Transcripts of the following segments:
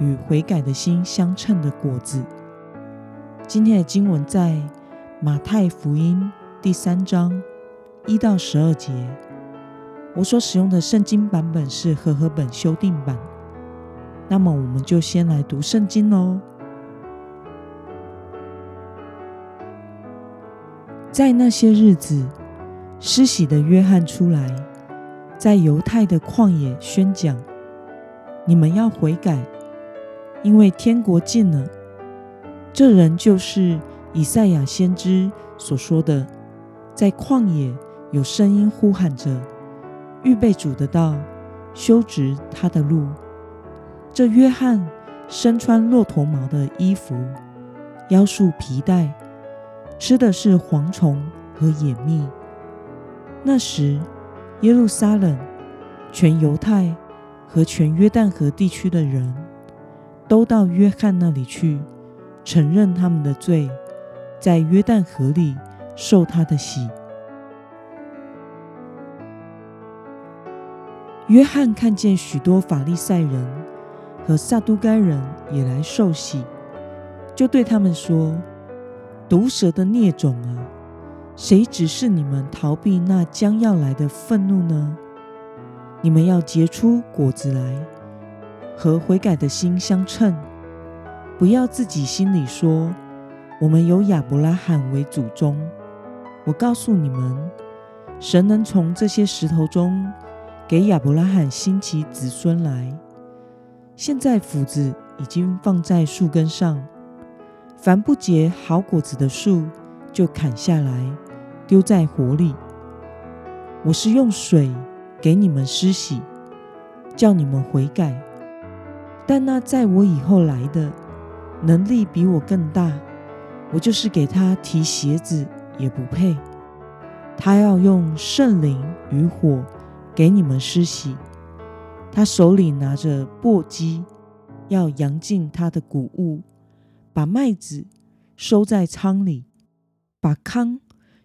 与悔改的心相称的果子。今天的经文在马太福音第三章一到十二节。我所使用的圣经版本是和合本修订版。那么，我们就先来读圣经喽。在那些日子，施洗的约翰出来，在犹太的旷野宣讲：你们要悔改，因为天国近了。这人就是以赛亚先知所说的，在旷野有声音呼喊着：预备主的道，修直他的路。这约翰身穿骆驼毛的衣服，腰束皮带，吃的是蝗虫和野蜜。那时，耶路撒冷、全犹太和全约旦河地区的人都到约翰那里去，承认他们的罪，在约旦河里受他的洗。约翰看见许多法利赛人。和撒都该人也来受洗，就对他们说：“毒蛇的孽种啊，谁指示你们逃避那将要来的愤怒呢？你们要结出果子来，和悔改的心相称。不要自己心里说：我们有亚伯拉罕为祖宗。我告诉你们，神能从这些石头中给亚伯拉罕兴起子孙来。”现在斧子已经放在树根上，凡不结好果子的树，就砍下来，丢在火里。我是用水给你们施洗，叫你们悔改。但那在我以后来的，能力比我更大，我就是给他提鞋子也不配。他要用圣灵与火给你们施洗。他手里拿着簸箕，要扬尽他的谷物，把麦子收在仓里，把糠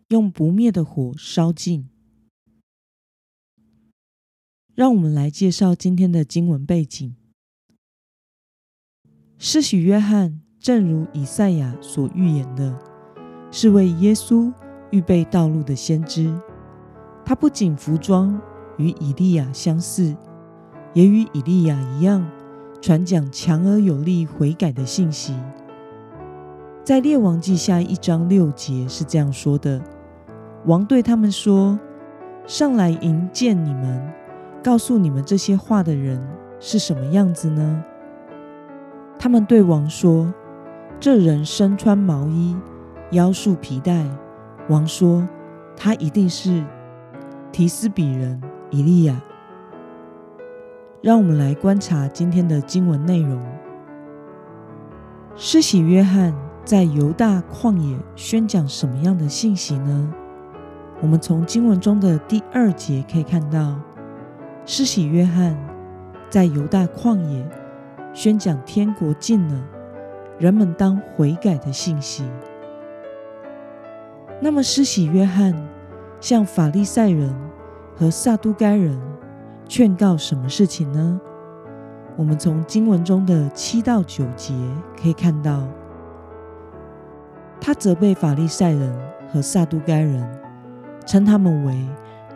用不灭的火烧尽。让我们来介绍今天的经文背景。施洗约翰，正如以赛亚所预言的，是为耶稣预备道路的先知。他不仅服装与以利亚相似。也与以利亚一样，传讲强而有力悔改的信息。在列王记下一章六节是这样说的：“王对他们说，上来迎见你们，告诉你们这些话的人是什么样子呢？”他们对王说：“这人身穿毛衣，腰束皮带。”王说：“他一定是提斯比人以利亚。”让我们来观察今天的经文内容。施洗约翰在犹大旷野宣讲什么样的信息呢？我们从经文中的第二节可以看到，施洗约翰在犹大旷野宣讲天国近了，人们当悔改的信息。那么，施洗约翰向法利赛人和撒都该人。劝告什么事情呢？我们从经文中的七到九节可以看到，他责备法利赛人和撒都该人，称他们为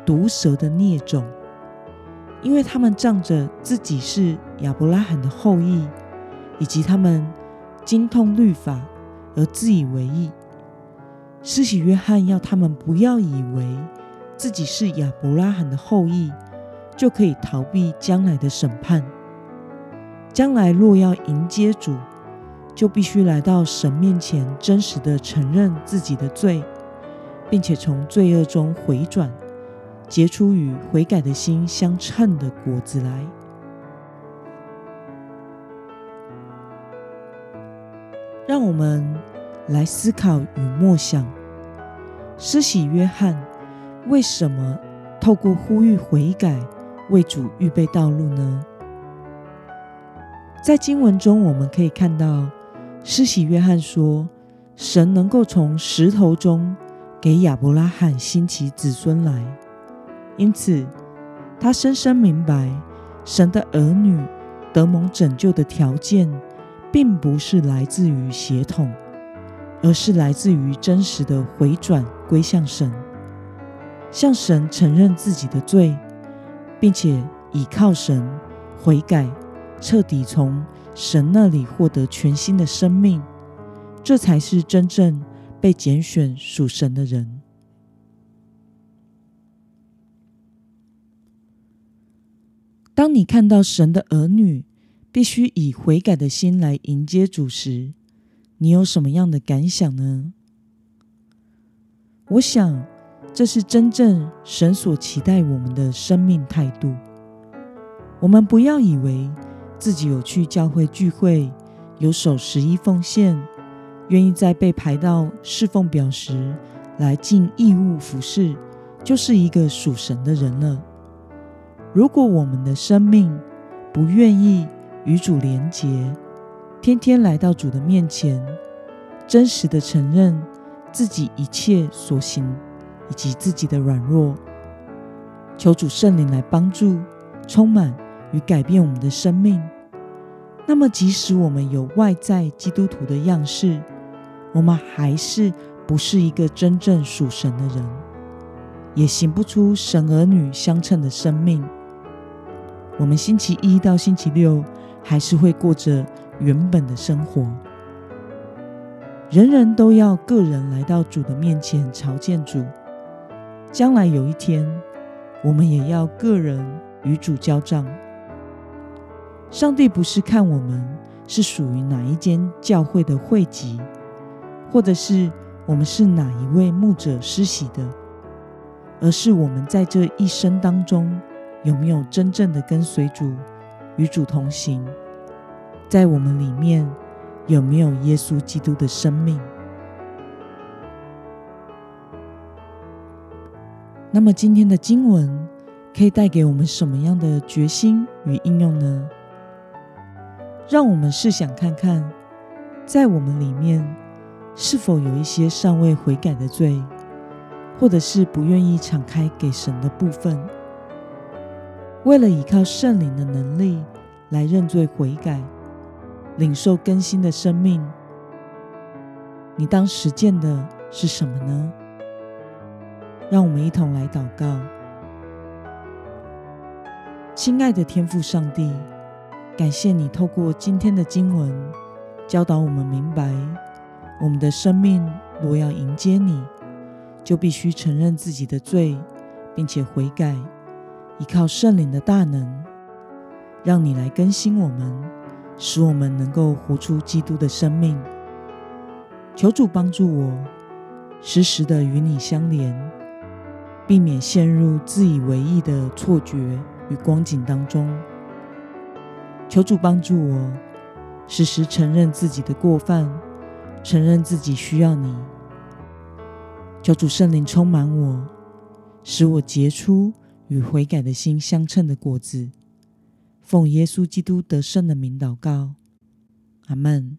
毒蛇的孽种，因为他们仗着自己是亚伯拉罕的后裔，以及他们精通律法而自以为意。施洗约翰要他们不要以为自己是亚伯拉罕的后裔。就可以逃避将来的审判。将来若要迎接主，就必须来到神面前，真实的承认自己的罪，并且从罪恶中回转，结出与悔改的心相称的果子来。让我们来思考与默想：施洗约翰为什么透过呼吁悔改为主预备道路呢？在经文中，我们可以看到，施洗约翰说：“神能够从石头中给亚伯拉罕兴起子孙来。”因此，他深深明白，神的儿女得蒙拯救的条件。并不是来自于血统，而是来自于真实的回转归向神，向神承认自己的罪，并且倚靠神悔改，彻底从神那里获得全新的生命，这才是真正被拣选属神的人。当你看到神的儿女，必须以悔改的心来迎接主时，你有什么样的感想呢？我想，这是真正神所期待我们的生命态度。我们不要以为自己有去教会聚会，有守十一奉献，愿意在被排到侍奉表时来尽义务服侍，就是一个属神的人了。如果我们的生命不愿意，与主连结，天天来到主的面前，真实的承认自己一切所行以及自己的软弱，求主圣灵来帮助、充满与改变我们的生命。那么，即使我们有外在基督徒的样式，我们还是不是一个真正属神的人，也行不出神儿女相称的生命。我们星期一到星期六。还是会过着原本的生活。人人都要个人来到主的面前朝见主。将来有一天，我们也要个人与主交账。上帝不是看我们是属于哪一间教会的会籍，或者是我们是哪一位牧者施洗的，而是我们在这一生当中有没有真正的跟随主。与主同行，在我们里面有没有耶稣基督的生命？那么今天的经文可以带给我们什么样的决心与应用呢？让我们试想看看，在我们里面是否有一些尚未悔改的罪，或者是不愿意敞开给神的部分？为了依靠圣灵的能力来认罪悔改，领受更新的生命，你当实践的是什么呢？让我们一同来祷告。亲爱的天父上帝，感谢你透过今天的经文教导我们明白，我们的生命若要迎接你，就必须承认自己的罪，并且悔改。依靠圣灵的大能，让你来更新我们，使我们能够活出基督的生命。求主帮助我，时时的与你相连，避免陷入自以为意的错觉与光景当中。求主帮助我，时时承认自己的过犯，承认自己需要你。求主圣灵充满我，使我结出。与悔改的心相称的果子，奉耶稣基督得胜的名祷告，阿门。